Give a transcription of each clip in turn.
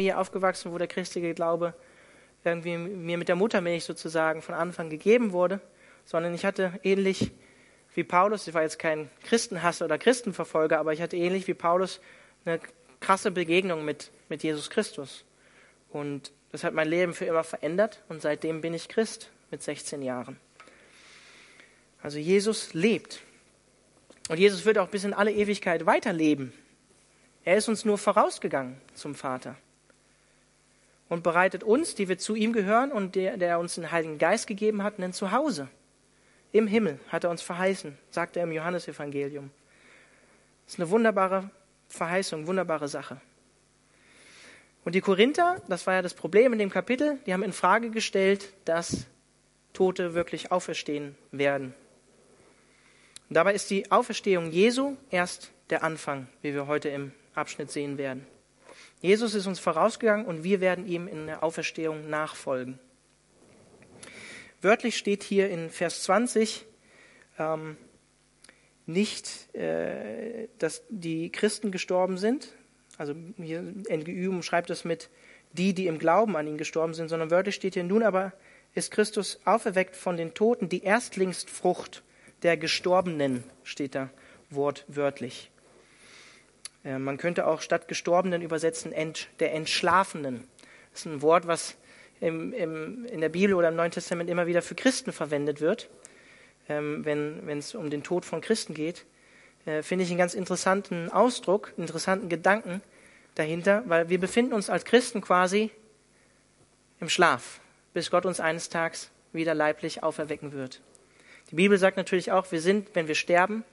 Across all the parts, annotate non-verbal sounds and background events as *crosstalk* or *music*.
Familie aufgewachsen, wo der christliche Glaube irgendwie mir mit der Muttermilch sozusagen von Anfang gegeben wurde, sondern ich hatte ähnlich wie Paulus, ich war jetzt kein Christenhasser oder Christenverfolger, aber ich hatte ähnlich wie Paulus eine krasse Begegnung mit, mit Jesus Christus. Und das hat mein Leben für immer verändert und seitdem bin ich Christ mit 16 Jahren. Also Jesus lebt. Und Jesus wird auch bis in alle Ewigkeit weiterleben. Er ist uns nur vorausgegangen zum Vater und bereitet uns, die wir zu ihm gehören und der, der uns den Heiligen Geist gegeben hat, ein Zuhause. Im Himmel hat er uns verheißen, sagt er im Johannesevangelium. Das ist eine wunderbare Verheißung, wunderbare Sache. Und die Korinther, das war ja das Problem in dem Kapitel, die haben in Frage gestellt, dass Tote wirklich auferstehen werden. Und dabei ist die Auferstehung Jesu erst der Anfang, wie wir heute im Abschnitt sehen werden. Jesus ist uns vorausgegangen und wir werden ihm in der Auferstehung nachfolgen. Wörtlich steht hier in Vers 20 ähm, nicht, äh, dass die Christen gestorben sind. Also hier NGÜ umschreibt das mit die, die im Glauben an ihn gestorben sind, sondern wörtlich steht hier nun aber ist Christus auferweckt von den Toten, die Erstlingsfrucht der Gestorbenen, steht da wortwörtlich. Äh, man könnte auch statt Gestorbenen übersetzen ent, der Entschlafenen. Das ist ein Wort, was im, im, in der Bibel oder im Neuen Testament immer wieder für Christen verwendet wird, ähm, wenn es um den Tod von Christen geht. Äh, Finde ich einen ganz interessanten Ausdruck, interessanten Gedanken dahinter, weil wir befinden uns als Christen quasi im Schlaf, bis Gott uns eines Tages wieder leiblich auferwecken wird. Die Bibel sagt natürlich auch, wir sind, wenn wir sterben,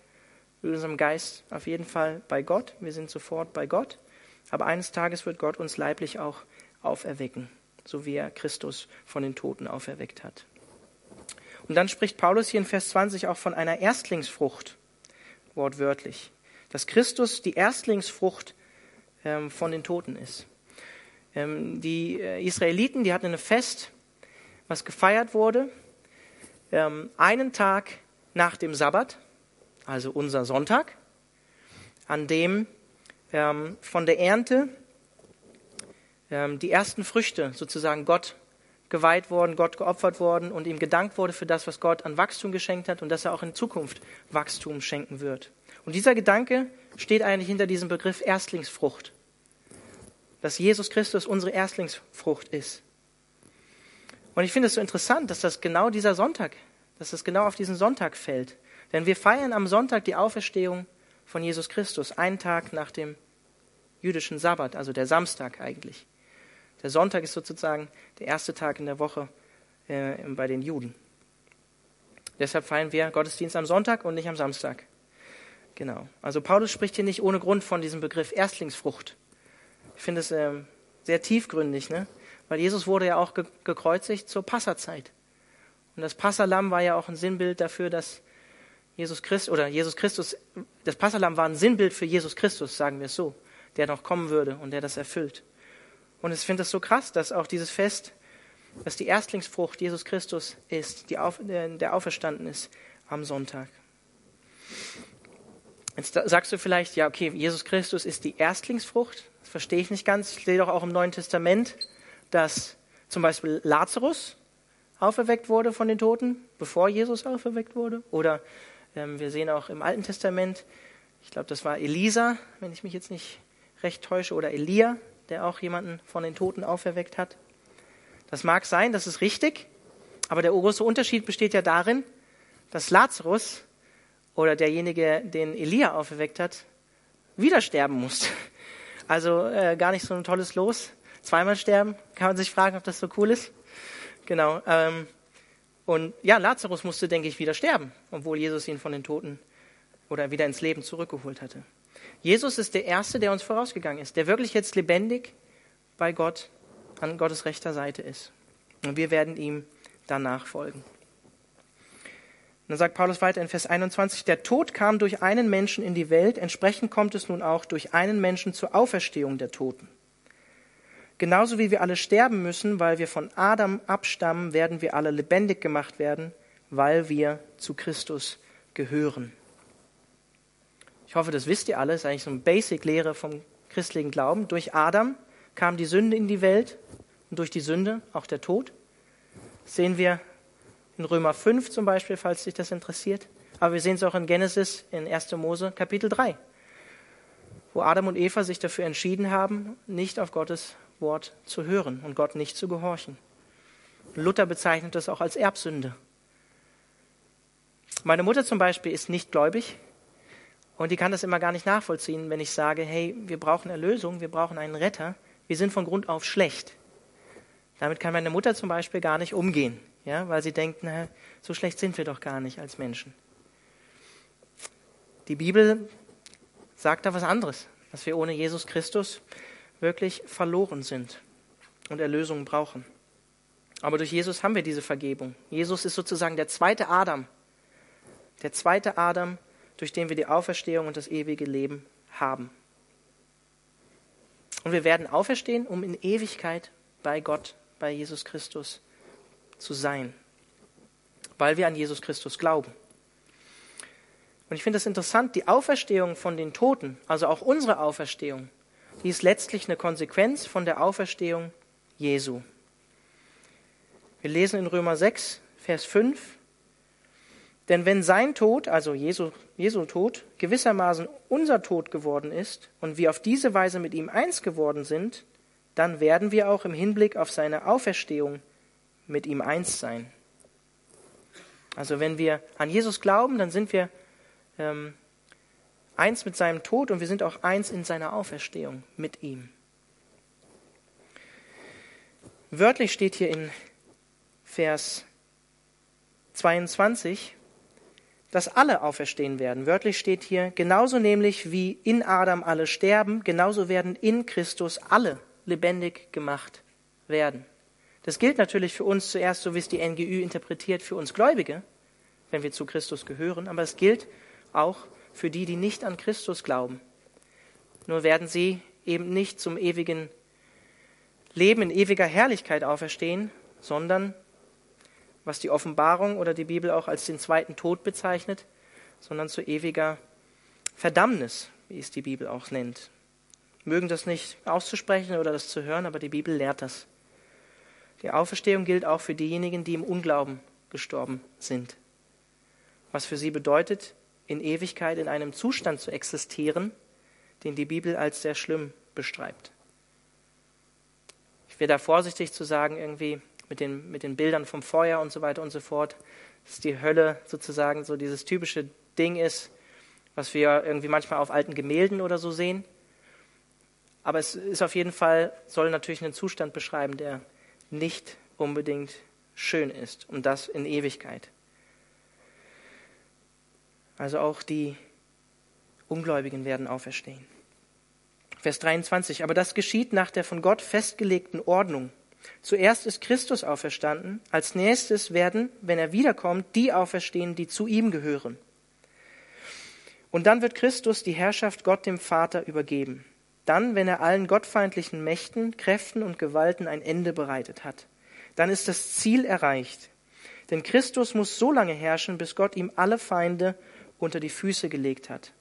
mit unserem Geist auf jeden Fall bei Gott. Wir sind sofort bei Gott. Aber eines Tages wird Gott uns leiblich auch auferwecken, so wie er Christus von den Toten auferweckt hat. Und dann spricht Paulus hier in Vers 20 auch von einer Erstlingsfrucht, wortwörtlich, dass Christus die Erstlingsfrucht ähm, von den Toten ist. Ähm, die äh, Israeliten, die hatten ein Fest, was gefeiert wurde, ähm, einen Tag nach dem Sabbat, also unser Sonntag, an dem ähm, von der Ernte ähm, die ersten Früchte sozusagen Gott geweiht worden, Gott geopfert worden und ihm gedankt wurde für das, was Gott an Wachstum geschenkt hat und dass er auch in Zukunft Wachstum schenken wird. Und dieser Gedanke steht eigentlich hinter diesem Begriff Erstlingsfrucht, dass Jesus Christus unsere Erstlingsfrucht ist. Und ich finde es so interessant, dass das genau dieser Sonntag, dass das genau auf diesen Sonntag fällt. Denn wir feiern am Sonntag die Auferstehung von Jesus Christus, einen Tag nach dem jüdischen Sabbat, also der Samstag eigentlich. Der Sonntag ist sozusagen der erste Tag in der Woche äh, bei den Juden. Deshalb feiern wir Gottesdienst am Sonntag und nicht am Samstag. Genau. Also Paulus spricht hier nicht ohne Grund von diesem Begriff Erstlingsfrucht. Ich finde es äh, sehr tiefgründig, ne? weil Jesus wurde ja auch ge gekreuzigt zur Passerzeit. Und das Passalam war ja auch ein Sinnbild dafür, dass Jesus Christus oder Jesus Christus, das Passalam war ein Sinnbild für Jesus Christus, sagen wir es so, der noch kommen würde und der das erfüllt. Und ich finde es so krass, dass auch dieses Fest, dass die Erstlingsfrucht Jesus Christus ist, die auf, der auferstanden ist am Sonntag. Jetzt sagst du vielleicht, ja, okay, Jesus Christus ist die Erstlingsfrucht. Das verstehe ich nicht ganz. Ich sehe doch auch im Neuen Testament, dass zum Beispiel Lazarus auferweckt wurde von den Toten, bevor Jesus auferweckt wurde. Oder wir sehen auch im Alten Testament, ich glaube, das war Elisa, wenn ich mich jetzt nicht recht täusche, oder Elia, der auch jemanden von den Toten auferweckt hat. Das mag sein, das ist richtig, aber der große Unterschied besteht ja darin, dass Lazarus oder derjenige, den Elia auferweckt hat, wieder sterben muss. Also äh, gar nicht so ein tolles Los. Zweimal sterben, kann man sich fragen, ob das so cool ist. Genau. Ähm, und ja, Lazarus musste, denke ich, wieder sterben, obwohl Jesus ihn von den Toten oder wieder ins Leben zurückgeholt hatte. Jesus ist der Erste, der uns vorausgegangen ist, der wirklich jetzt lebendig bei Gott an Gottes rechter Seite ist. Und wir werden ihm danach folgen. Dann sagt Paulus weiter in Vers 21, der Tod kam durch einen Menschen in die Welt, entsprechend kommt es nun auch durch einen Menschen zur Auferstehung der Toten. Genauso wie wir alle sterben müssen, weil wir von Adam abstammen, werden wir alle lebendig gemacht werden, weil wir zu Christus gehören. Ich hoffe, das wisst ihr alle. Das ist eigentlich so eine Basic-Lehre vom christlichen Glauben. Durch Adam kam die Sünde in die Welt und durch die Sünde auch der Tod. Das sehen wir in Römer 5 zum Beispiel, falls dich das interessiert. Aber wir sehen es auch in Genesis, in 1. Mose, Kapitel 3, wo Adam und Eva sich dafür entschieden haben, nicht auf Gottes Wort zu hören und Gott nicht zu gehorchen. Luther bezeichnet das auch als Erbsünde. Meine Mutter zum Beispiel ist nicht gläubig und die kann das immer gar nicht nachvollziehen, wenn ich sage, hey, wir brauchen Erlösung, wir brauchen einen Retter, wir sind von Grund auf schlecht. Damit kann meine Mutter zum Beispiel gar nicht umgehen, ja, weil sie denkt, na, so schlecht sind wir doch gar nicht als Menschen. Die Bibel sagt da was anderes, dass wir ohne Jesus Christus wirklich verloren sind und Erlösung brauchen. Aber durch Jesus haben wir diese Vergebung. Jesus ist sozusagen der zweite Adam. Der zweite Adam, durch den wir die Auferstehung und das ewige Leben haben. Und wir werden auferstehen, um in Ewigkeit bei Gott, bei Jesus Christus zu sein, weil wir an Jesus Christus glauben. Und ich finde es interessant, die Auferstehung von den Toten, also auch unsere Auferstehung, die ist letztlich eine Konsequenz von der Auferstehung Jesu. Wir lesen in Römer 6, Vers 5, denn wenn sein Tod, also Jesu, Jesu Tod, gewissermaßen unser Tod geworden ist und wir auf diese Weise mit ihm eins geworden sind, dann werden wir auch im Hinblick auf seine Auferstehung mit ihm eins sein. Also wenn wir an Jesus glauben, dann sind wir ähm, eins mit seinem Tod und wir sind auch eins in seiner Auferstehung mit ihm. Wörtlich steht hier in Vers 22, dass alle auferstehen werden. Wörtlich steht hier, genauso nämlich wie in Adam alle sterben, genauso werden in Christus alle lebendig gemacht werden. Das gilt natürlich für uns zuerst, so wie es die NGÜ interpretiert, für uns Gläubige, wenn wir zu Christus gehören, aber es gilt auch für die, die nicht an Christus glauben. Nur werden sie eben nicht zum ewigen Leben in ewiger Herrlichkeit auferstehen, sondern, was die Offenbarung oder die Bibel auch als den zweiten Tod bezeichnet, sondern zu ewiger Verdammnis, wie es die Bibel auch nennt. Mögen das nicht auszusprechen oder das zu hören, aber die Bibel lehrt das. Die Auferstehung gilt auch für diejenigen, die im Unglauben gestorben sind. Was für sie bedeutet, in Ewigkeit in einem Zustand zu existieren, den die Bibel als sehr schlimm beschreibt. Ich wäre da vorsichtig zu sagen, irgendwie mit den, mit den Bildern vom Feuer und so weiter und so fort, dass die Hölle sozusagen so dieses typische Ding ist, was wir irgendwie manchmal auf alten Gemälden oder so sehen. Aber es ist auf jeden Fall, soll natürlich einen Zustand beschreiben, der nicht unbedingt schön ist und das in Ewigkeit. Also auch die Ungläubigen werden auferstehen. Vers 23. Aber das geschieht nach der von Gott festgelegten Ordnung. Zuerst ist Christus auferstanden, als nächstes werden, wenn er wiederkommt, die auferstehen, die zu ihm gehören. Und dann wird Christus die Herrschaft Gott dem Vater übergeben. Dann, wenn er allen gottfeindlichen Mächten, Kräften und Gewalten ein Ende bereitet hat. Dann ist das Ziel erreicht. Denn Christus muss so lange herrschen, bis Gott ihm alle Feinde unter die Füße gelegt hat.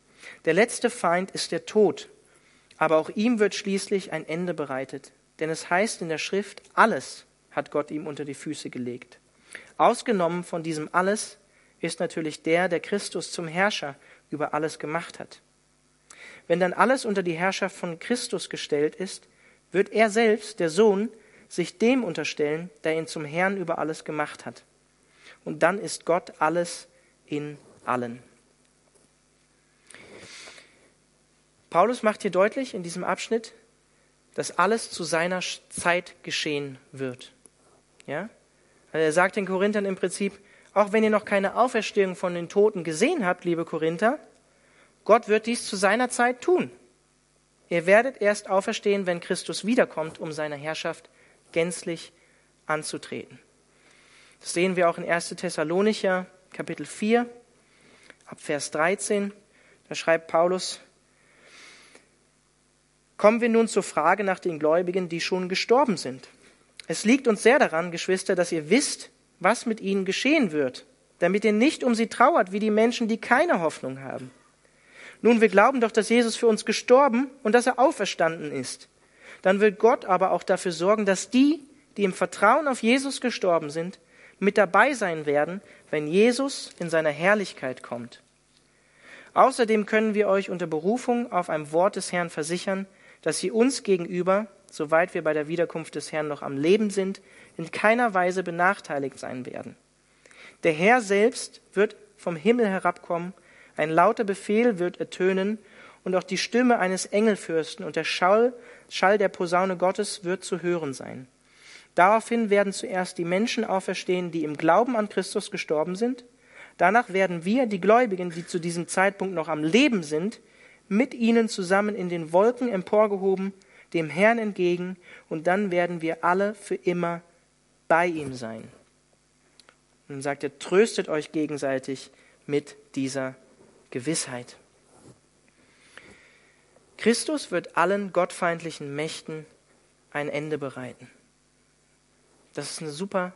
Der letzte Feind ist der Tod, aber auch ihm wird schließlich ein Ende bereitet. Denn es heißt in der Schrift, alles hat Gott ihm unter die Füße gelegt. Ausgenommen von diesem alles ist natürlich der, der Christus zum Herrscher über alles gemacht hat. Wenn dann alles unter die Herrschaft von Christus gestellt ist, wird er selbst, der Sohn, sich dem unterstellen, der ihn zum Herrn über alles gemacht hat. Und dann ist Gott alles in allen. Paulus macht hier deutlich in diesem Abschnitt, dass alles zu seiner Zeit geschehen wird. Ja? Also er sagt den Korinthern im Prinzip, auch wenn ihr noch keine Auferstehung von den Toten gesehen habt, liebe Korinther, Gott wird dies zu seiner Zeit tun. Ihr werdet erst auferstehen, wenn Christus wiederkommt, um seine Herrschaft gänzlich anzutreten. Das sehen wir auch in 1. Thessalonicher Kapitel 4, ab Vers 13. Da schreibt Paulus, Kommen wir nun zur Frage nach den Gläubigen, die schon gestorben sind. Es liegt uns sehr daran, Geschwister, dass ihr wisst, was mit ihnen geschehen wird, damit ihr nicht um sie trauert wie die Menschen, die keine Hoffnung haben. Nun, wir glauben doch, dass Jesus für uns gestorben und dass er auferstanden ist. dann wird Gott aber auch dafür sorgen, dass die, die im Vertrauen auf Jesus gestorben sind, mit dabei sein werden, wenn Jesus in seiner Herrlichkeit kommt. Außerdem können wir euch unter Berufung auf ein Wort des Herrn versichern, dass sie uns gegenüber, soweit wir bei der Wiederkunft des Herrn noch am Leben sind, in keiner Weise benachteiligt sein werden. Der Herr selbst wird vom Himmel herabkommen, ein lauter Befehl wird ertönen, und auch die Stimme eines Engelfürsten und der Schall, Schall der Posaune Gottes wird zu hören sein. Daraufhin werden zuerst die Menschen auferstehen, die im Glauben an Christus gestorben sind. Danach werden wir, die Gläubigen, die zu diesem Zeitpunkt noch am Leben sind, mit ihnen zusammen in den Wolken emporgehoben, dem Herrn entgegen, und dann werden wir alle für immer bei ihm sein. Und dann sagt er, tröstet euch gegenseitig mit dieser Gewissheit. Christus wird allen gottfeindlichen Mächten ein Ende bereiten. Das ist eine super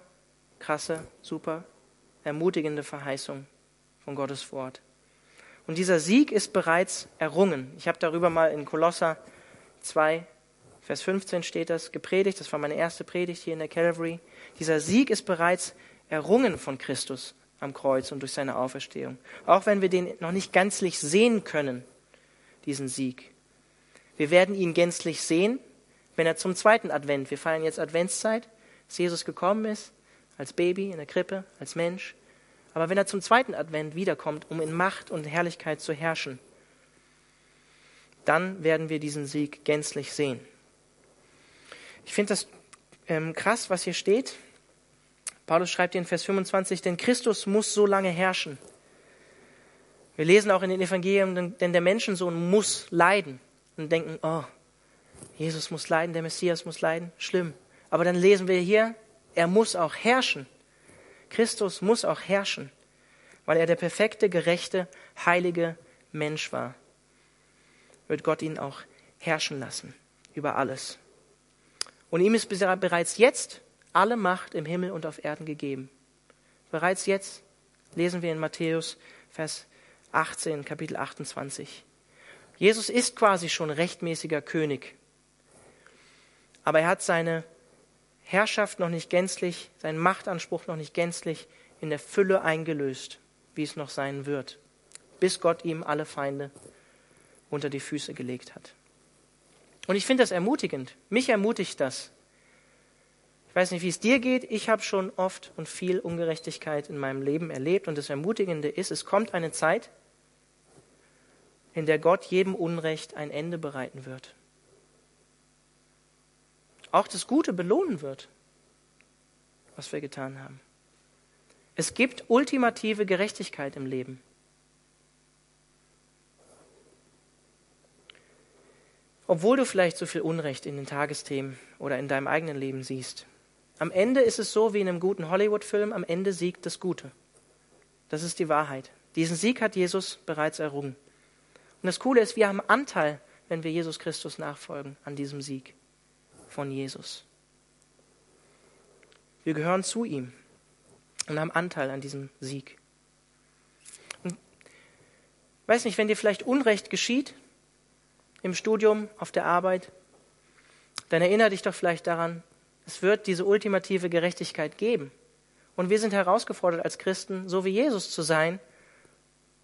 krasse, super ermutigende Verheißung von Gottes Wort. Und dieser Sieg ist bereits errungen. Ich habe darüber mal in Kolosser 2, Vers 15 steht das, gepredigt. Das war meine erste Predigt hier in der Calvary. Dieser Sieg ist bereits errungen von Christus am Kreuz und durch seine Auferstehung. Auch wenn wir den noch nicht gänzlich sehen können, diesen Sieg. Wir werden ihn gänzlich sehen, wenn er zum zweiten Advent, wir feiern jetzt Adventszeit, dass Jesus gekommen ist, als Baby in der Krippe, als Mensch. Aber wenn er zum zweiten Advent wiederkommt, um in Macht und Herrlichkeit zu herrschen, dann werden wir diesen Sieg gänzlich sehen. Ich finde das ähm, krass, was hier steht. Paulus schreibt in Vers 25, denn Christus muss so lange herrschen. Wir lesen auch in den Evangelien, denn der Menschensohn muss leiden und denken, oh, Jesus muss leiden, der Messias muss leiden, schlimm. Aber dann lesen wir hier, er muss auch herrschen. Christus muss auch herrschen, weil er der perfekte, gerechte, heilige Mensch war. Wird Gott ihn auch herrschen lassen über alles. Und ihm ist bereits jetzt alle Macht im Himmel und auf Erden gegeben. Bereits jetzt lesen wir in Matthäus Vers 18, Kapitel 28. Jesus ist quasi schon rechtmäßiger König. Aber er hat seine Herrschaft noch nicht gänzlich, seinen Machtanspruch noch nicht gänzlich in der Fülle eingelöst, wie es noch sein wird, bis Gott ihm alle Feinde unter die Füße gelegt hat. Und ich finde das ermutigend. Mich ermutigt das, ich weiß nicht, wie es dir geht. Ich habe schon oft und viel Ungerechtigkeit in meinem Leben erlebt. Und das Ermutigende ist, es kommt eine Zeit, in der Gott jedem Unrecht ein Ende bereiten wird. Auch das Gute belohnen wird, was wir getan haben. Es gibt ultimative Gerechtigkeit im Leben. Obwohl du vielleicht so viel Unrecht in den Tagesthemen oder in deinem eigenen Leben siehst, am Ende ist es so wie in einem guten Hollywood-Film, am Ende siegt das Gute. Das ist die Wahrheit. Diesen Sieg hat Jesus bereits errungen. Und das Coole ist, wir haben Anteil, wenn wir Jesus Christus nachfolgen, an diesem Sieg von Jesus. Wir gehören zu ihm und haben Anteil an diesem Sieg. Und weiß nicht, wenn dir vielleicht Unrecht geschieht im Studium, auf der Arbeit, dann erinnere dich doch vielleicht daran, es wird diese ultimative Gerechtigkeit geben. Und wir sind herausgefordert als Christen, so wie Jesus zu sein.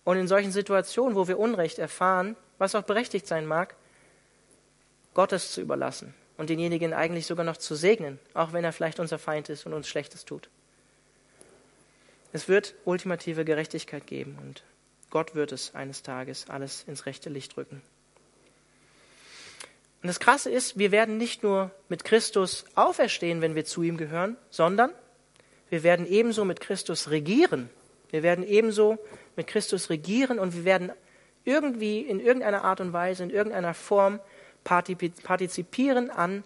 Und in solchen Situationen, wo wir Unrecht erfahren, was auch berechtigt sein mag, Gottes zu überlassen und denjenigen eigentlich sogar noch zu segnen, auch wenn er vielleicht unser Feind ist und uns Schlechtes tut. Es wird ultimative Gerechtigkeit geben und Gott wird es eines Tages alles ins rechte Licht rücken. Und das Krasse ist, wir werden nicht nur mit Christus auferstehen, wenn wir zu ihm gehören, sondern wir werden ebenso mit Christus regieren. Wir werden ebenso mit Christus regieren und wir werden irgendwie in irgendeiner Art und Weise, in irgendeiner Form partizipieren an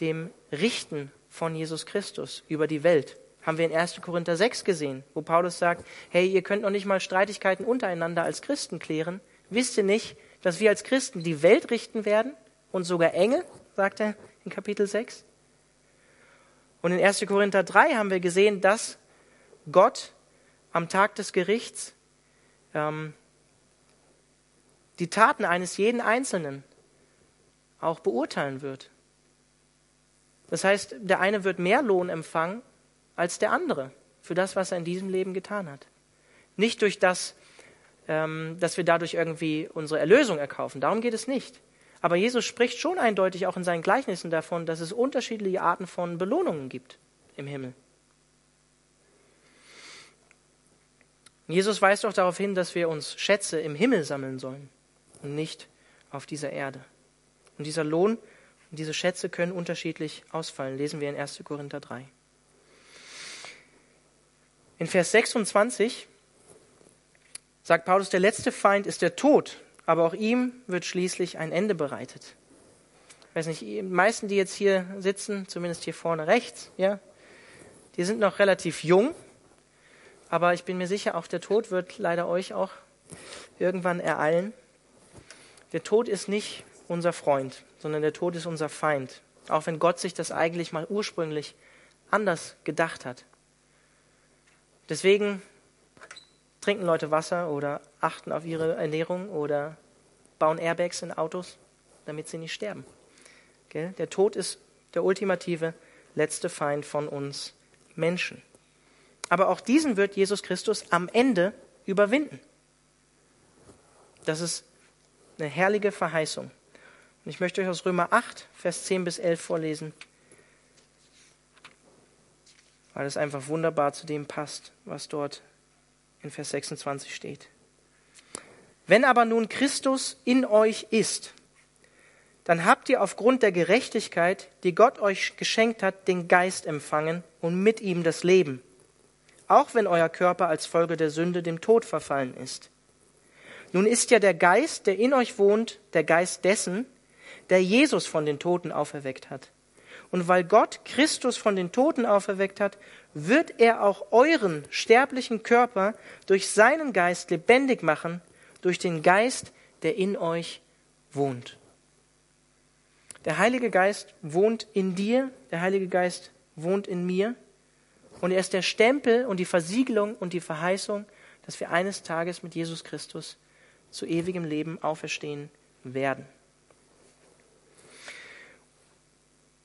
dem Richten von Jesus Christus über die Welt. Haben wir in 1. Korinther 6 gesehen, wo Paulus sagt, hey, ihr könnt noch nicht mal Streitigkeiten untereinander als Christen klären. Wisst ihr nicht, dass wir als Christen die Welt richten werden? und sogar Engel, sagt er in Kapitel 6. Und in 1. Korinther 3 haben wir gesehen, dass Gott am Tag des Gerichts ähm, die Taten eines jeden Einzelnen auch beurteilen wird. Das heißt, der eine wird mehr Lohn empfangen als der andere für das, was er in diesem Leben getan hat. Nicht durch das, ähm, dass wir dadurch irgendwie unsere Erlösung erkaufen. Darum geht es nicht. Aber Jesus spricht schon eindeutig auch in seinen Gleichnissen davon, dass es unterschiedliche Arten von Belohnungen gibt im Himmel. Jesus weist auch darauf hin, dass wir uns Schätze im Himmel sammeln sollen und nicht auf dieser Erde. Und dieser Lohn und diese Schätze können unterschiedlich ausfallen, lesen wir in 1. Korinther 3. In Vers 26 sagt Paulus, der letzte Feind ist der Tod, aber auch ihm wird schließlich ein Ende bereitet. Ich weiß nicht, die meisten, die jetzt hier sitzen, zumindest hier vorne rechts, ja, die sind noch relativ jung, aber ich bin mir sicher, auch der Tod wird leider euch auch irgendwann ereilen. Der Tod ist nicht unser Freund, sondern der Tod ist unser Feind. Auch wenn Gott sich das eigentlich mal ursprünglich anders gedacht hat. Deswegen trinken Leute Wasser oder achten auf ihre Ernährung oder bauen Airbags in Autos, damit sie nicht sterben. Der Tod ist der ultimative letzte Feind von uns Menschen. Aber auch diesen wird Jesus Christus am Ende überwinden. Das ist eine herrliche Verheißung. Und ich möchte euch aus Römer 8, Vers 10 bis 11 vorlesen, weil es einfach wunderbar zu dem passt, was dort in Vers 26 steht. Wenn aber nun Christus in euch ist, dann habt ihr aufgrund der Gerechtigkeit, die Gott euch geschenkt hat, den Geist empfangen und mit ihm das Leben, auch wenn euer Körper als Folge der Sünde dem Tod verfallen ist. Nun ist ja der Geist, der in euch wohnt, der Geist dessen, der Jesus von den Toten auferweckt hat. Und weil Gott Christus von den Toten auferweckt hat, wird er auch euren sterblichen Körper durch seinen Geist lebendig machen, durch den Geist, der in euch wohnt. Der Heilige Geist wohnt in dir, der Heilige Geist wohnt in mir und er ist der Stempel und die Versiegelung und die Verheißung, dass wir eines Tages mit Jesus Christus zu ewigem Leben auferstehen werden.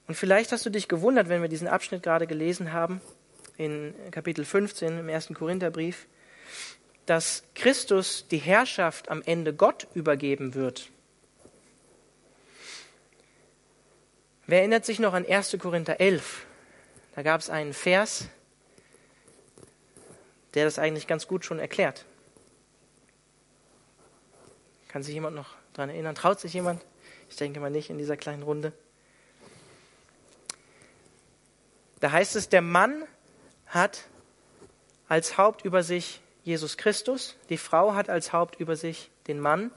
Und vielleicht hast du dich gewundert, wenn wir diesen Abschnitt gerade gelesen haben, in Kapitel 15 im ersten Korintherbrief, dass Christus die Herrschaft am Ende Gott übergeben wird. Wer erinnert sich noch an 1. Korinther 11? Da gab es einen Vers, der das eigentlich ganz gut schon erklärt. Kann sich jemand noch daran erinnern? Traut sich jemand? Ich denke mal nicht in dieser kleinen Runde. Da heißt es, der Mann hat als Haupt über sich Jesus Christus, die Frau hat als Haupt über sich den Mann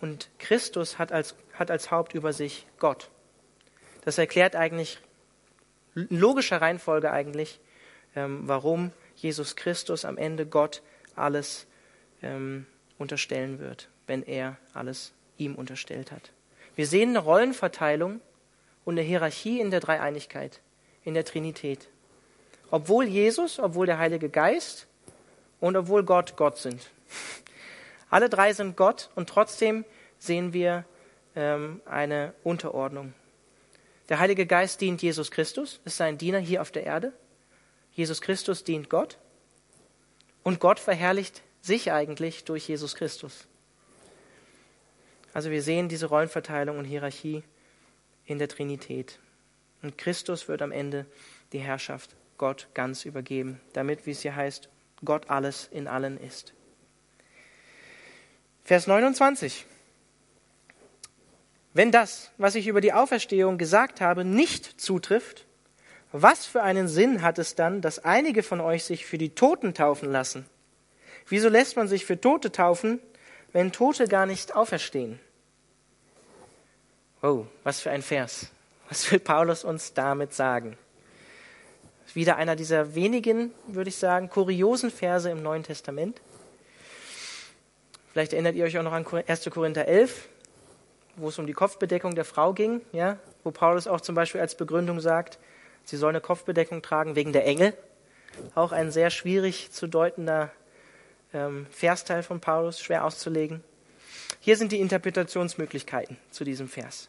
und Christus hat als, hat als Haupt über sich Gott. Das erklärt eigentlich, in logischer Reihenfolge eigentlich, ähm, warum Jesus Christus am Ende Gott alles ähm, unterstellen wird, wenn er alles ihm unterstellt hat. Wir sehen eine Rollenverteilung und eine Hierarchie in der Dreieinigkeit in der Trinität. Obwohl Jesus, obwohl der Heilige Geist und obwohl Gott Gott sind. *laughs* Alle drei sind Gott und trotzdem sehen wir ähm, eine Unterordnung. Der Heilige Geist dient Jesus Christus, ist sein Diener hier auf der Erde. Jesus Christus dient Gott und Gott verherrlicht sich eigentlich durch Jesus Christus. Also wir sehen diese Rollenverteilung und Hierarchie in der Trinität. Und Christus wird am Ende die Herrschaft Gott ganz übergeben, damit, wie es hier heißt, Gott alles in allen ist. Vers 29. Wenn das, was ich über die Auferstehung gesagt habe, nicht zutrifft, was für einen Sinn hat es dann, dass einige von euch sich für die Toten taufen lassen? Wieso lässt man sich für Tote taufen, wenn Tote gar nicht auferstehen? Oh, was für ein Vers. Was will Paulus uns damit sagen? Wieder einer dieser wenigen, würde ich sagen, kuriosen Verse im Neuen Testament. Vielleicht erinnert ihr euch auch noch an 1. Korinther 11, wo es um die Kopfbedeckung der Frau ging, ja, wo Paulus auch zum Beispiel als Begründung sagt, sie soll eine Kopfbedeckung tragen wegen der Engel. Auch ein sehr schwierig zu deutender ähm, Versteil von Paulus, schwer auszulegen. Hier sind die Interpretationsmöglichkeiten zu diesem Vers.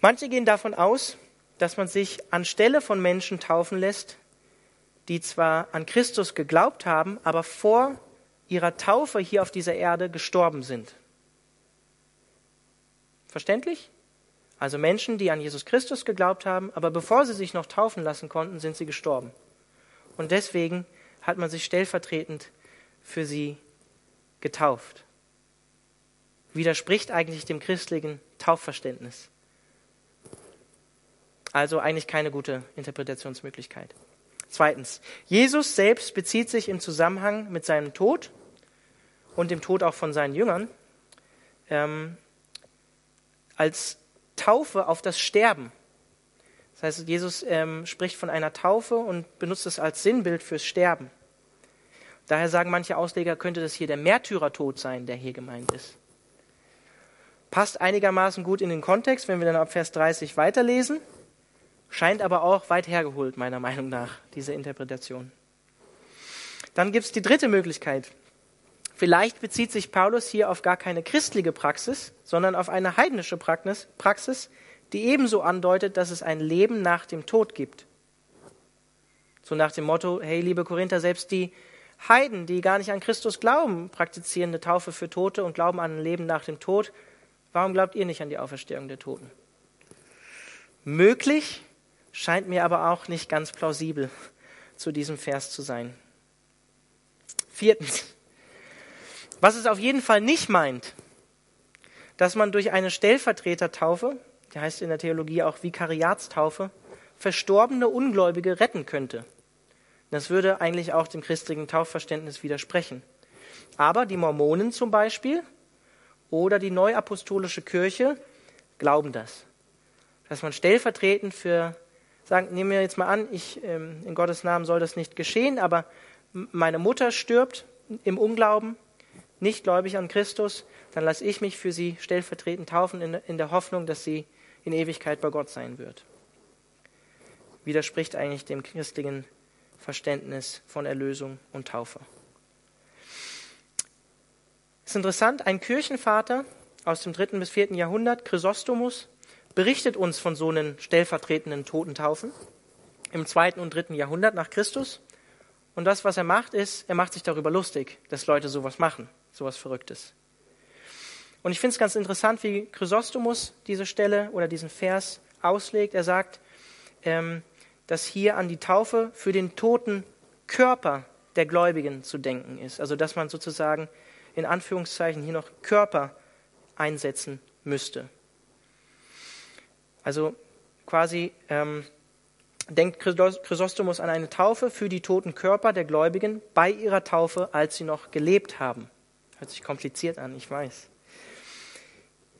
Manche gehen davon aus, dass man sich anstelle von Menschen taufen lässt, die zwar an Christus geglaubt haben, aber vor ihrer Taufe hier auf dieser Erde gestorben sind. Verständlich? Also Menschen, die an Jesus Christus geglaubt haben, aber bevor sie sich noch taufen lassen konnten, sind sie gestorben. Und deswegen hat man sich stellvertretend für sie getauft. Widerspricht eigentlich dem christlichen Taufverständnis. Also eigentlich keine gute Interpretationsmöglichkeit. Zweitens, Jesus selbst bezieht sich im Zusammenhang mit seinem Tod und dem Tod auch von seinen Jüngern ähm, als Taufe auf das Sterben. Das heißt, Jesus ähm, spricht von einer Taufe und benutzt es als Sinnbild fürs Sterben. Daher sagen manche Ausleger, könnte das hier der Märtyrertod sein, der hier gemeint ist. Passt einigermaßen gut in den Kontext, wenn wir dann ab Vers 30 weiterlesen, scheint aber auch weit hergeholt, meiner Meinung nach, diese Interpretation. Dann gibt es die dritte Möglichkeit. Vielleicht bezieht sich Paulus hier auf gar keine christliche Praxis, sondern auf eine heidnische Praxis, die ebenso andeutet, dass es ein Leben nach dem Tod gibt. So nach dem Motto, hey liebe Korinther, selbst die Heiden, die gar nicht an Christus glauben, praktizieren eine Taufe für Tote und glauben an ein Leben nach dem Tod. Warum glaubt ihr nicht an die Auferstehung der Toten? Möglich, scheint mir aber auch nicht ganz plausibel zu diesem Vers zu sein. Viertens, was es auf jeden Fall nicht meint, dass man durch eine Stellvertretertaufe, die heißt in der Theologie auch Vikariatstaufe, verstorbene Ungläubige retten könnte. Das würde eigentlich auch dem christlichen Taufverständnis widersprechen. Aber die Mormonen zum Beispiel oder die neuapostolische Kirche glauben das. Dass man stellvertretend für, sagen, nehmen wir jetzt mal an, ich, ähm, in Gottes Namen soll das nicht geschehen, aber meine Mutter stirbt im Unglauben nicht gläubig an Christus, dann lasse ich mich für sie stellvertretend taufen in, der Hoffnung, dass sie in Ewigkeit bei Gott sein wird. Widerspricht eigentlich dem christlichen Verständnis von Erlösung und Taufe. Es ist interessant, ein Kirchenvater aus dem dritten bis vierten Jahrhundert, Chrysostomus, berichtet uns von so einen stellvertretenden Totentaufen im zweiten und dritten Jahrhundert nach Christus. Und das, was er macht, ist, er macht sich darüber lustig, dass Leute sowas machen sowas Verrücktes. Und ich finde es ganz interessant, wie Chrysostomus diese Stelle oder diesen Vers auslegt. Er sagt, ähm, dass hier an die Taufe für den toten Körper der Gläubigen zu denken ist. Also dass man sozusagen in Anführungszeichen hier noch Körper einsetzen müsste. Also quasi ähm, denkt Chrysostomus an eine Taufe für die toten Körper der Gläubigen bei ihrer Taufe, als sie noch gelebt haben. Hört sich kompliziert an, ich weiß.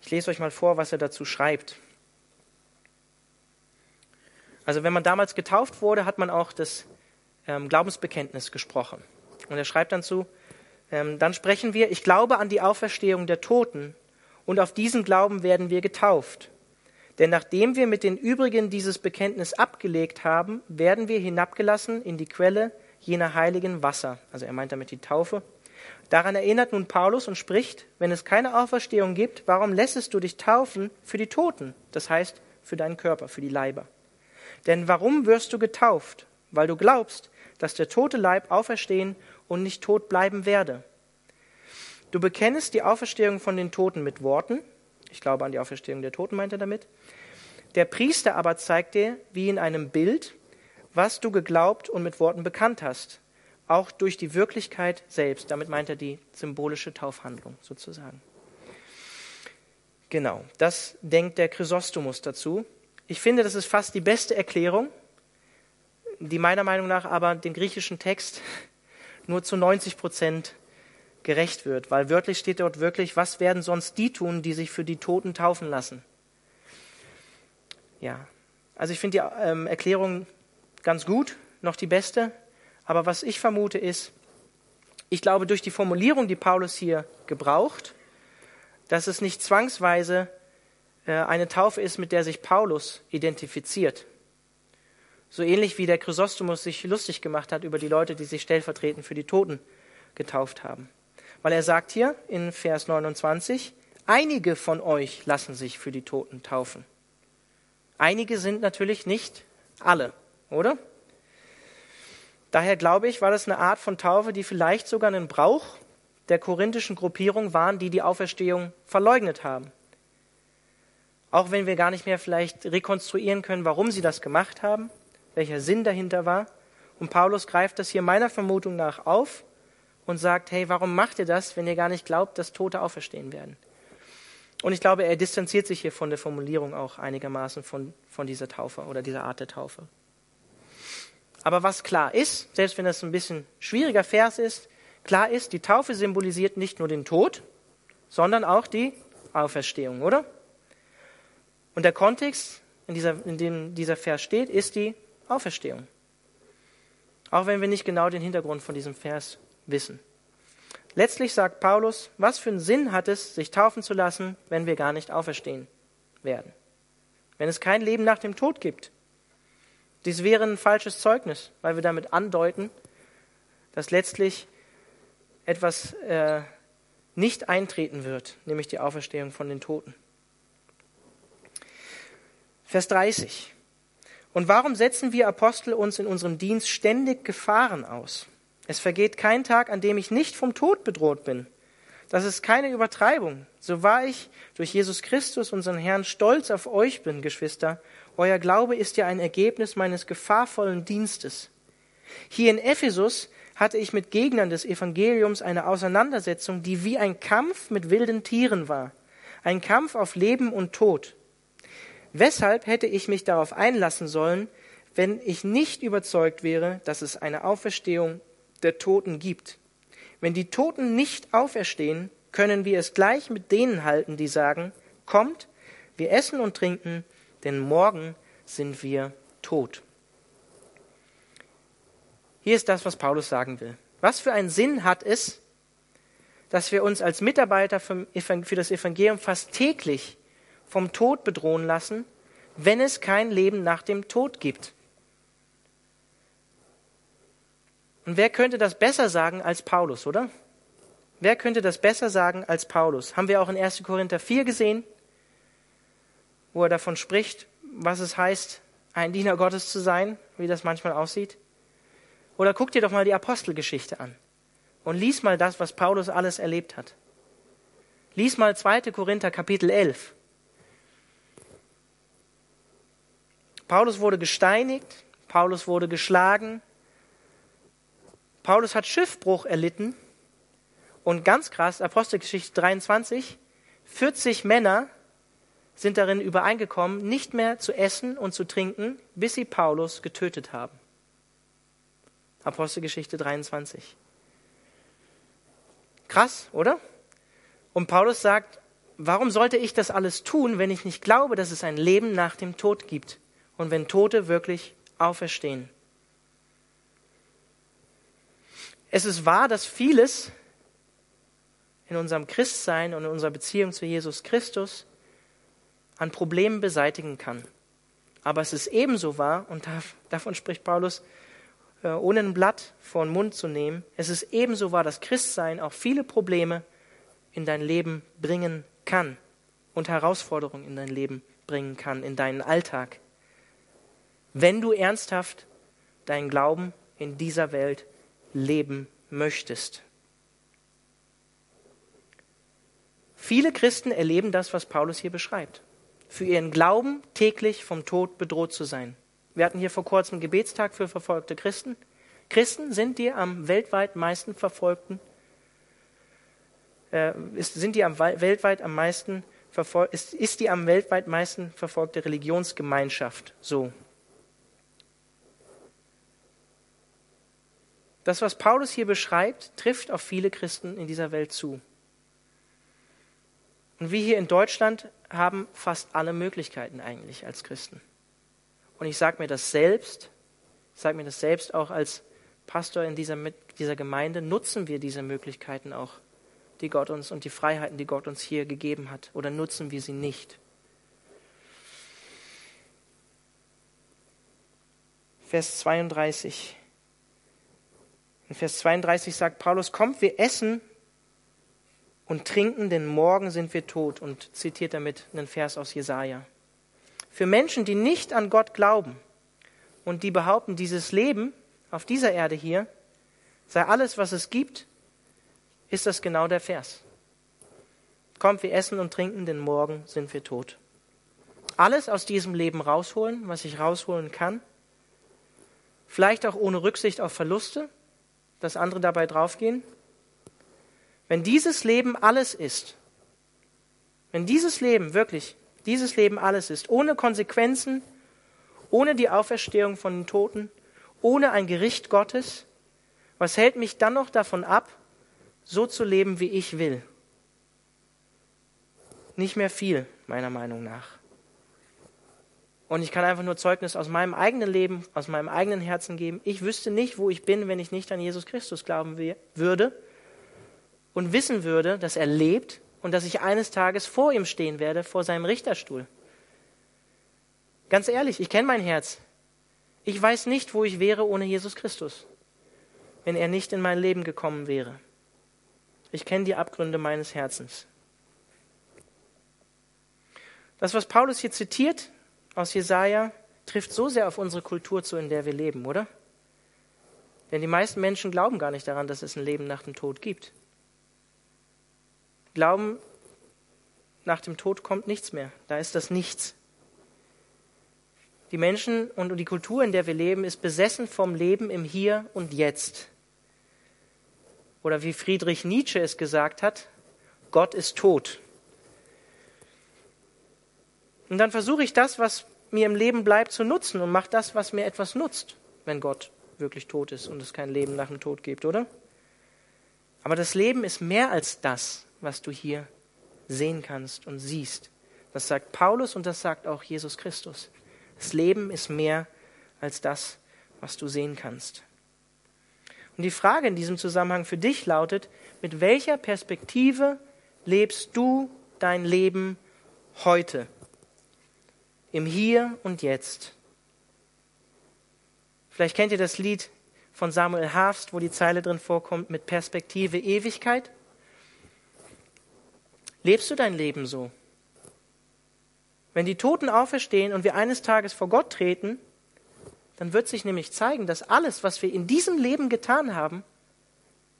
Ich lese euch mal vor, was er dazu schreibt. Also wenn man damals getauft wurde, hat man auch das ähm, Glaubensbekenntnis gesprochen. Und er schreibt dann zu, ähm, dann sprechen wir, ich glaube an die Auferstehung der Toten und auf diesen Glauben werden wir getauft. Denn nachdem wir mit den übrigen dieses Bekenntnis abgelegt haben, werden wir hinabgelassen in die Quelle jener heiligen Wasser. Also er meint damit die Taufe. Daran erinnert nun Paulus und spricht, wenn es keine Auferstehung gibt, warum lässest du dich taufen für die Toten, das heißt für deinen Körper, für die Leiber? Denn warum wirst du getauft? Weil du glaubst, dass der tote Leib auferstehen und nicht tot bleiben werde. Du bekennest die Auferstehung von den Toten mit Worten, ich glaube an die Auferstehung der Toten meint er damit, der Priester aber zeigt dir, wie in einem Bild, was du geglaubt und mit Worten bekannt hast, auch durch die Wirklichkeit selbst. Damit meint er die symbolische Taufhandlung sozusagen. Genau, das denkt der Chrysostomus dazu. Ich finde, das ist fast die beste Erklärung, die meiner Meinung nach aber dem griechischen Text nur zu 90 Prozent gerecht wird, weil wörtlich steht dort wirklich, was werden sonst die tun, die sich für die Toten taufen lassen? Ja, also ich finde die ähm, Erklärung ganz gut, noch die beste. Aber was ich vermute ist, ich glaube durch die Formulierung, die Paulus hier gebraucht, dass es nicht zwangsweise äh, eine Taufe ist, mit der sich Paulus identifiziert. So ähnlich wie der Chrysostomus sich lustig gemacht hat über die Leute, die sich stellvertretend für die Toten getauft haben. Weil er sagt hier in Vers 29, einige von euch lassen sich für die Toten taufen. Einige sind natürlich nicht alle, oder? Daher glaube ich, war das eine Art von Taufe, die vielleicht sogar ein Brauch der korinthischen Gruppierung waren, die die Auferstehung verleugnet haben. Auch wenn wir gar nicht mehr vielleicht rekonstruieren können, warum sie das gemacht haben, welcher Sinn dahinter war. Und Paulus greift das hier meiner Vermutung nach auf und sagt, hey, warum macht ihr das, wenn ihr gar nicht glaubt, dass Tote auferstehen werden? Und ich glaube, er distanziert sich hier von der Formulierung auch einigermaßen von, von dieser Taufe oder dieser Art der Taufe. Aber was klar ist, selbst wenn das ein bisschen schwieriger Vers ist, klar ist, die Taufe symbolisiert nicht nur den Tod, sondern auch die Auferstehung, oder? Und der Kontext, in, dieser, in dem dieser Vers steht, ist die Auferstehung. Auch wenn wir nicht genau den Hintergrund von diesem Vers wissen. Letztlich sagt Paulus, was für einen Sinn hat es, sich taufen zu lassen, wenn wir gar nicht auferstehen werden? Wenn es kein Leben nach dem Tod gibt. Dies wäre ein falsches Zeugnis, weil wir damit andeuten, dass letztlich etwas äh, nicht eintreten wird, nämlich die Auferstehung von den Toten. Vers 30. Und warum setzen wir Apostel uns in unserem Dienst ständig Gefahren aus? Es vergeht kein Tag, an dem ich nicht vom Tod bedroht bin. Das ist keine Übertreibung. So wahr ich durch Jesus Christus, unseren Herrn, stolz auf euch bin, Geschwister, euer Glaube ist ja ein Ergebnis meines gefahrvollen Dienstes. Hier in Ephesus hatte ich mit Gegnern des Evangeliums eine Auseinandersetzung, die wie ein Kampf mit wilden Tieren war. Ein Kampf auf Leben und Tod. Weshalb hätte ich mich darauf einlassen sollen, wenn ich nicht überzeugt wäre, dass es eine Auferstehung der Toten gibt? Wenn die Toten nicht auferstehen, können wir es gleich mit denen halten, die sagen, kommt, wir essen und trinken, denn morgen sind wir tot. Hier ist das, was Paulus sagen will. Was für einen Sinn hat es, dass wir uns als Mitarbeiter für das Evangelium fast täglich vom Tod bedrohen lassen, wenn es kein Leben nach dem Tod gibt. Und wer könnte das besser sagen als Paulus, oder? Wer könnte das besser sagen als Paulus? Haben wir auch in 1. Korinther 4 gesehen, wo er davon spricht, was es heißt, ein Diener Gottes zu sein, wie das manchmal aussieht. Oder guck dir doch mal die Apostelgeschichte an und lies mal das, was Paulus alles erlebt hat. Lies mal 2. Korinther Kapitel 11. Paulus wurde gesteinigt, Paulus wurde geschlagen, Paulus hat Schiffbruch erlitten und ganz krass, Apostelgeschichte 23, 40 Männer sind darin übereingekommen, nicht mehr zu essen und zu trinken, bis sie Paulus getötet haben. Apostelgeschichte 23. Krass, oder? Und Paulus sagt, warum sollte ich das alles tun, wenn ich nicht glaube, dass es ein Leben nach dem Tod gibt? und wenn Tote wirklich auferstehen. Es ist wahr, dass vieles in unserem Christsein und in unserer Beziehung zu Jesus Christus an Problemen beseitigen kann. Aber es ist ebenso wahr, und davon spricht Paulus, äh, ohne ein Blatt vor den Mund zu nehmen, es ist ebenso wahr, dass Christsein auch viele Probleme in dein Leben bringen kann und Herausforderungen in dein Leben bringen kann, in deinen Alltag wenn du ernsthaft deinen Glauben in dieser Welt leben möchtest. Viele Christen erleben das, was Paulus hier beschreibt. Für ihren Glauben täglich vom Tod bedroht zu sein. Wir hatten hier vor kurzem Gebetstag für verfolgte Christen. Christen sind die am weltweit meisten verfolgten, äh, sind die am weltweit am meisten ist, ist die am weltweit meisten verfolgte Religionsgemeinschaft so. Das, was Paulus hier beschreibt, trifft auf viele Christen in dieser Welt zu. Und wir hier in Deutschland haben fast alle Möglichkeiten eigentlich als Christen. Und ich sage mir das selbst, ich sage mir das selbst auch als Pastor in dieser, dieser Gemeinde, nutzen wir diese Möglichkeiten auch, die Gott uns und die Freiheiten, die Gott uns hier gegeben hat, oder nutzen wir sie nicht? Vers 32. In Vers 32 sagt Paulus, kommt, wir essen und trinken, denn morgen sind wir tot. Und zitiert damit einen Vers aus Jesaja. Für Menschen, die nicht an Gott glauben und die behaupten, dieses Leben auf dieser Erde hier sei alles, was es gibt, ist das genau der Vers. Kommt, wir essen und trinken, denn morgen sind wir tot. Alles aus diesem Leben rausholen, was ich rausholen kann. Vielleicht auch ohne Rücksicht auf Verluste, dass andere dabei draufgehen. Wenn dieses Leben alles ist, wenn dieses Leben wirklich, dieses Leben alles ist, ohne Konsequenzen, ohne die Auferstehung von den Toten, ohne ein Gericht Gottes, was hält mich dann noch davon ab, so zu leben, wie ich will? Nicht mehr viel, meiner Meinung nach. Und ich kann einfach nur Zeugnis aus meinem eigenen Leben, aus meinem eigenen Herzen geben. Ich wüsste nicht, wo ich bin, wenn ich nicht an Jesus Christus glauben würde und wissen würde, dass er lebt und dass ich eines Tages vor ihm stehen werde, vor seinem Richterstuhl. Ganz ehrlich, ich kenne mein Herz. Ich weiß nicht, wo ich wäre ohne Jesus Christus, wenn er nicht in mein Leben gekommen wäre. Ich kenne die Abgründe meines Herzens. Das, was Paulus hier zitiert aus Jesaja, trifft so sehr auf unsere Kultur zu, in der wir leben, oder? Denn die meisten Menschen glauben gar nicht daran, dass es ein Leben nach dem Tod gibt. Glauben, nach dem Tod kommt nichts mehr. Da ist das Nichts. Die Menschen und die Kultur, in der wir leben, ist besessen vom Leben im Hier und Jetzt. Oder wie Friedrich Nietzsche es gesagt hat, Gott ist tot. Und dann versuche ich das, was mir im Leben bleibt, zu nutzen und mache das, was mir etwas nutzt, wenn Gott wirklich tot ist und es kein Leben nach dem Tod gibt, oder? Aber das Leben ist mehr als das, was du hier sehen kannst und siehst. Das sagt Paulus und das sagt auch Jesus Christus. Das Leben ist mehr als das, was du sehen kannst. Und die Frage in diesem Zusammenhang für dich lautet, mit welcher Perspektive lebst du dein Leben heute? Im Hier und Jetzt. Vielleicht kennt ihr das Lied von Samuel Hafst, wo die Zeile drin vorkommt mit Perspektive Ewigkeit. Lebst du dein Leben so? Wenn die Toten auferstehen und wir eines Tages vor Gott treten, dann wird sich nämlich zeigen, dass alles, was wir in diesem Leben getan haben,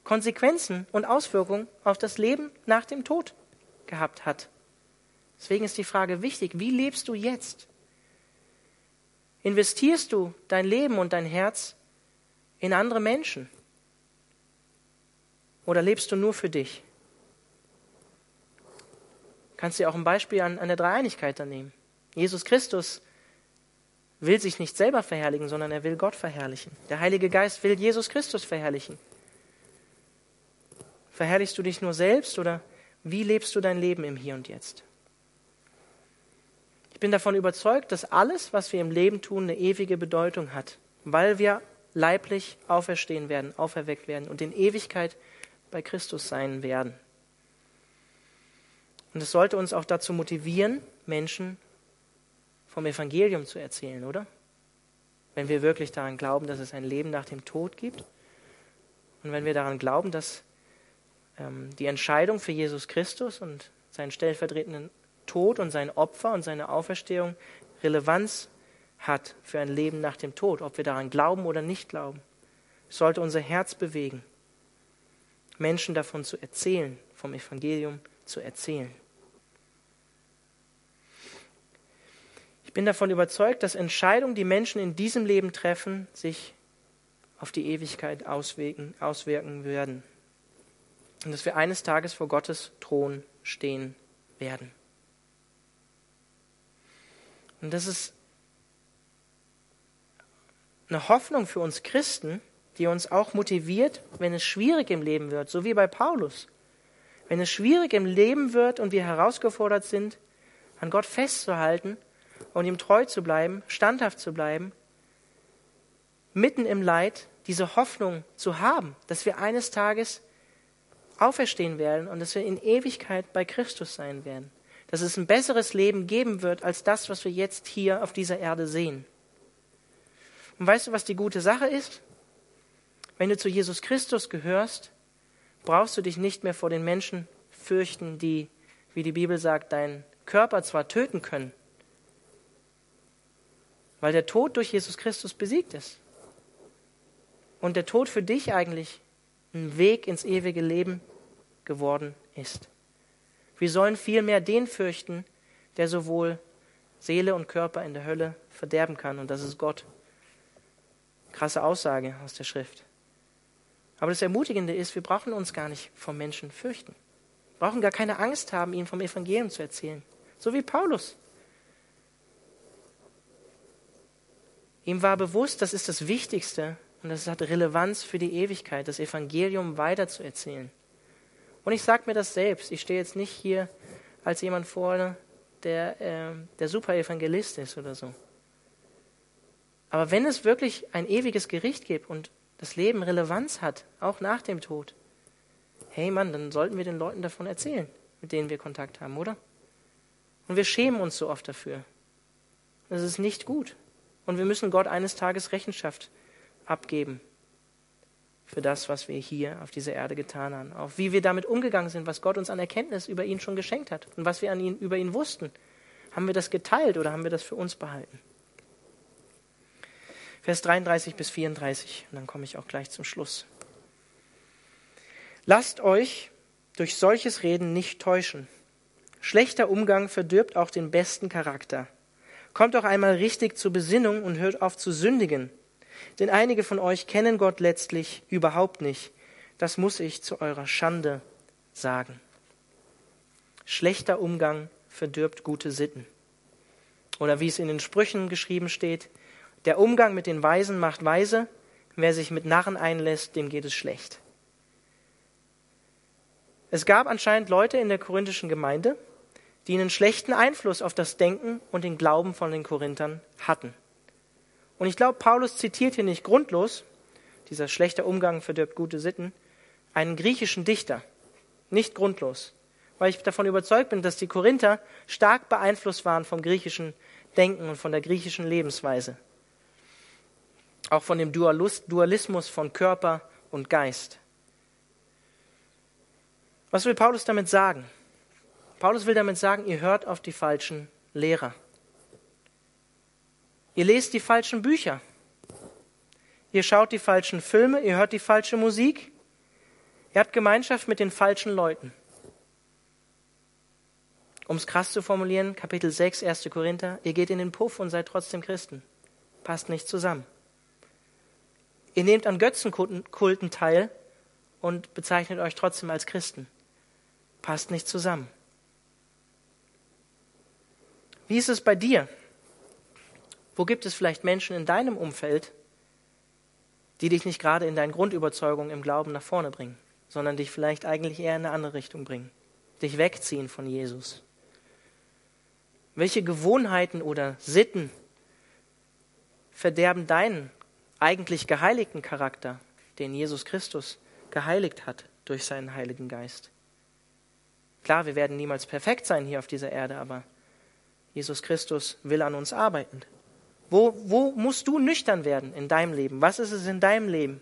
Konsequenzen und Auswirkungen auf das Leben nach dem Tod gehabt hat. Deswegen ist die Frage wichtig, wie lebst du jetzt? Investierst du dein Leben und dein Herz in andere Menschen? Oder lebst du nur für dich? Kannst du auch ein Beispiel an, an der Dreieinigkeit da nehmen. Jesus Christus will sich nicht selber verherrlichen, sondern er will Gott verherrlichen. Der Heilige Geist will Jesus Christus verherrlichen. Verherrlichst du dich nur selbst oder wie lebst du dein Leben im Hier und Jetzt? Ich bin davon überzeugt, dass alles, was wir im Leben tun, eine ewige Bedeutung hat, weil wir leiblich auferstehen werden, auferweckt werden und in Ewigkeit bei Christus sein werden. Und es sollte uns auch dazu motivieren, Menschen vom Evangelium zu erzählen, oder? Wenn wir wirklich daran glauben, dass es ein Leben nach dem Tod gibt und wenn wir daran glauben, dass ähm, die Entscheidung für Jesus Christus und seinen stellvertretenden Tod und sein Opfer und seine Auferstehung Relevanz hat für ein Leben nach dem Tod, ob wir daran glauben oder nicht glauben. Es sollte unser Herz bewegen, Menschen davon zu erzählen, vom Evangelium zu erzählen. bin davon überzeugt, dass Entscheidungen, die Menschen in diesem Leben treffen, sich auf die Ewigkeit auswirken, auswirken werden. Und dass wir eines Tages vor Gottes Thron stehen werden. Und das ist eine Hoffnung für uns Christen, die uns auch motiviert, wenn es schwierig im Leben wird, so wie bei Paulus. Wenn es schwierig im Leben wird und wir herausgefordert sind, an Gott festzuhalten und ihm treu zu bleiben, standhaft zu bleiben, mitten im Leid diese Hoffnung zu haben, dass wir eines Tages auferstehen werden und dass wir in Ewigkeit bei Christus sein werden. Dass es ein besseres Leben geben wird als das, was wir jetzt hier auf dieser Erde sehen. Und weißt du, was die gute Sache ist? Wenn du zu Jesus Christus gehörst, brauchst du dich nicht mehr vor den Menschen fürchten, die, wie die Bibel sagt, deinen Körper zwar töten können, weil der Tod durch Jesus Christus besiegt ist. Und der Tod für dich eigentlich ein Weg ins ewige Leben geworden ist. Wir sollen vielmehr den fürchten, der sowohl Seele und Körper in der Hölle verderben kann, und das ist Gott. Krasse Aussage aus der Schrift. Aber das Ermutigende ist, wir brauchen uns gar nicht vom Menschen fürchten. Wir brauchen gar keine Angst haben, ihnen vom Evangelium zu erzählen. So wie Paulus. Ihm war bewusst, das ist das Wichtigste und das hat Relevanz für die Ewigkeit, das Evangelium weiterzuerzählen. Und ich sage mir das selbst. Ich stehe jetzt nicht hier als jemand vorne, der äh, der Super-Evangelist ist oder so. Aber wenn es wirklich ein ewiges Gericht gibt und das Leben Relevanz hat, auch nach dem Tod, hey Mann, dann sollten wir den Leuten davon erzählen, mit denen wir Kontakt haben, oder? Und wir schämen uns so oft dafür. Das ist nicht gut. Und wir müssen Gott eines Tages Rechenschaft abgeben für das, was wir hier auf dieser Erde getan haben, auch wie wir damit umgegangen sind, was Gott uns an Erkenntnis über ihn schon geschenkt hat und was wir an ihn, über ihn wussten. Haben wir das geteilt oder haben wir das für uns behalten? Vers 33 bis 34, und dann komme ich auch gleich zum Schluss. Lasst euch durch solches Reden nicht täuschen. Schlechter Umgang verdirbt auch den besten Charakter. Kommt doch einmal richtig zur Besinnung und hört auf zu sündigen. Denn einige von euch kennen Gott letztlich überhaupt nicht. Das muss ich zu eurer Schande sagen. Schlechter Umgang verdirbt gute Sitten. Oder wie es in den Sprüchen geschrieben steht, der Umgang mit den Weisen macht weise, wer sich mit Narren einlässt, dem geht es schlecht. Es gab anscheinend Leute in der korinthischen Gemeinde, die einen schlechten Einfluss auf das Denken und den Glauben von den Korinthern hatten. Und ich glaube, Paulus zitiert hier nicht grundlos, dieser schlechte Umgang verdirbt gute Sitten, einen griechischen Dichter. Nicht grundlos. Weil ich davon überzeugt bin, dass die Korinther stark beeinflusst waren vom griechischen Denken und von der griechischen Lebensweise. Auch von dem Dualismus von Körper und Geist. Was will Paulus damit sagen? Paulus will damit sagen, ihr hört auf die falschen Lehrer. Ihr lest die falschen Bücher. Ihr schaut die falschen Filme, ihr hört die falsche Musik. Ihr habt Gemeinschaft mit den falschen Leuten. Um es krass zu formulieren, Kapitel 6, 1. Korinther, ihr geht in den Puff und seid trotzdem Christen. Passt nicht zusammen. Ihr nehmt an Götzenkulten teil und bezeichnet euch trotzdem als Christen. Passt nicht zusammen. Wie ist es bei dir? Wo gibt es vielleicht Menschen in deinem Umfeld, die dich nicht gerade in deinen Grundüberzeugungen im Glauben nach vorne bringen, sondern dich vielleicht eigentlich eher in eine andere Richtung bringen, dich wegziehen von Jesus? Welche Gewohnheiten oder Sitten verderben deinen eigentlich geheiligten Charakter, den Jesus Christus geheiligt hat durch seinen Heiligen Geist? Klar, wir werden niemals perfekt sein hier auf dieser Erde, aber Jesus Christus will an uns arbeiten. Wo, wo musst du nüchtern werden in deinem Leben? Was ist es in deinem Leben?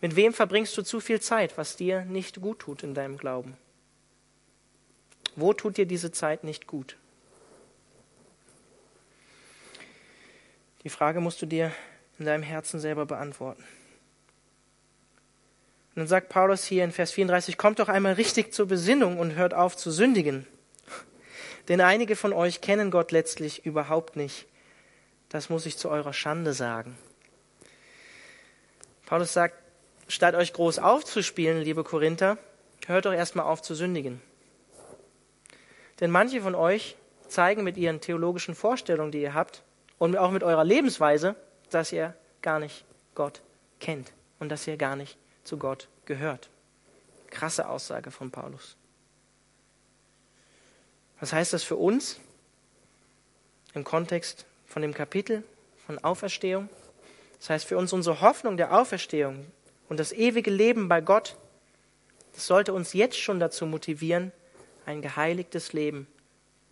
Mit wem verbringst du zu viel Zeit, was dir nicht gut tut in deinem Glauben? Wo tut dir diese Zeit nicht gut? Die Frage musst du dir in deinem Herzen selber beantworten. Und dann sagt Paulus hier in Vers 34, kommt doch einmal richtig zur Besinnung und hört auf zu sündigen. Denn einige von euch kennen Gott letztlich überhaupt nicht. Das muss ich zu eurer Schande sagen. Paulus sagt, statt euch groß aufzuspielen, liebe Korinther, hört doch erstmal auf zu sündigen. Denn manche von euch zeigen mit ihren theologischen Vorstellungen, die ihr habt, und auch mit eurer Lebensweise, dass ihr gar nicht Gott kennt und dass ihr gar nicht zu Gott gehört. Krasse Aussage von Paulus. Was heißt das für uns im Kontext von dem Kapitel von Auferstehung? Das heißt für uns unsere Hoffnung der Auferstehung und das ewige Leben bei Gott, das sollte uns jetzt schon dazu motivieren, ein geheiligtes Leben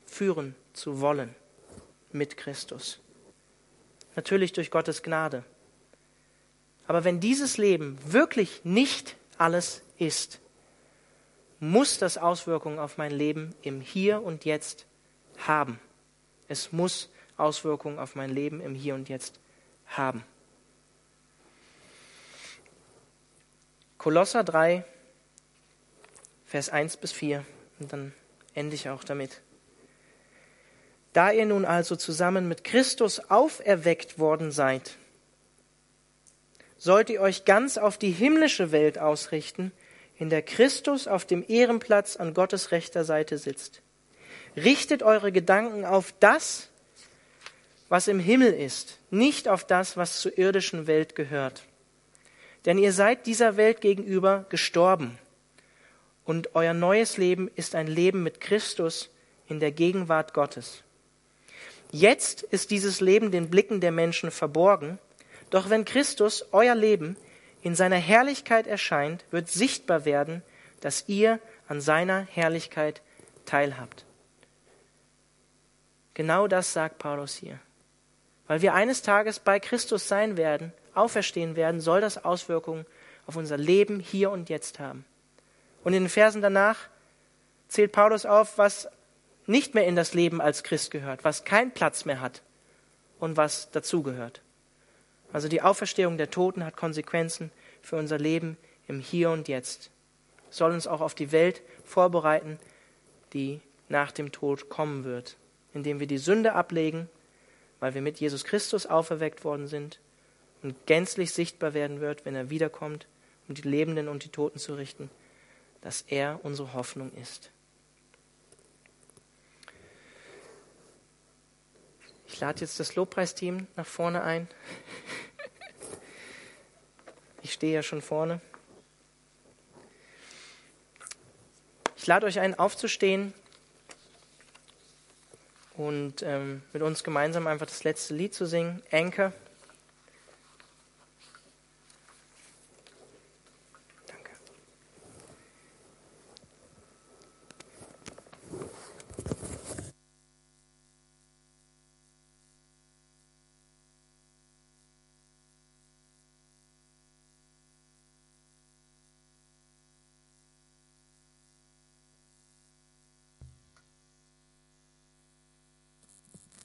führen zu wollen mit Christus. Natürlich durch Gottes Gnade. Aber wenn dieses Leben wirklich nicht alles ist, muss das Auswirkungen auf mein Leben im Hier und Jetzt haben. Es muss Auswirkungen auf mein Leben im Hier und Jetzt haben. Kolosser 3, Vers 1 bis 4. Und dann ende ich auch damit. Da ihr nun also zusammen mit Christus auferweckt worden seid, sollt ihr euch ganz auf die himmlische Welt ausrichten, in der Christus auf dem Ehrenplatz an Gottes rechter Seite sitzt. Richtet eure Gedanken auf das, was im Himmel ist, nicht auf das, was zur irdischen Welt gehört. Denn ihr seid dieser Welt gegenüber gestorben und euer neues Leben ist ein Leben mit Christus in der Gegenwart Gottes. Jetzt ist dieses Leben den Blicken der Menschen verborgen, doch wenn Christus, euer Leben, in seiner Herrlichkeit erscheint, wird sichtbar werden, dass ihr an seiner Herrlichkeit teilhabt. Genau das sagt Paulus hier. Weil wir eines Tages bei Christus sein werden, auferstehen werden, soll das Auswirkungen auf unser Leben hier und jetzt haben. Und in den Versen danach zählt Paulus auf, was nicht mehr in das Leben als Christ gehört, was keinen Platz mehr hat und was dazugehört. Also die Auferstehung der Toten hat Konsequenzen für unser Leben im Hier und Jetzt. Soll uns auch auf die Welt vorbereiten, die nach dem Tod kommen wird, indem wir die Sünde ablegen, weil wir mit Jesus Christus auferweckt worden sind und gänzlich sichtbar werden wird, wenn er wiederkommt, um die Lebenden und die Toten zu richten, dass er unsere Hoffnung ist. Ich lade jetzt das Lobpreisteam nach vorne ein. Ich stehe ja schon vorne. Ich lade euch ein, aufzustehen und ähm, mit uns gemeinsam einfach das letzte Lied zu singen, Anchor.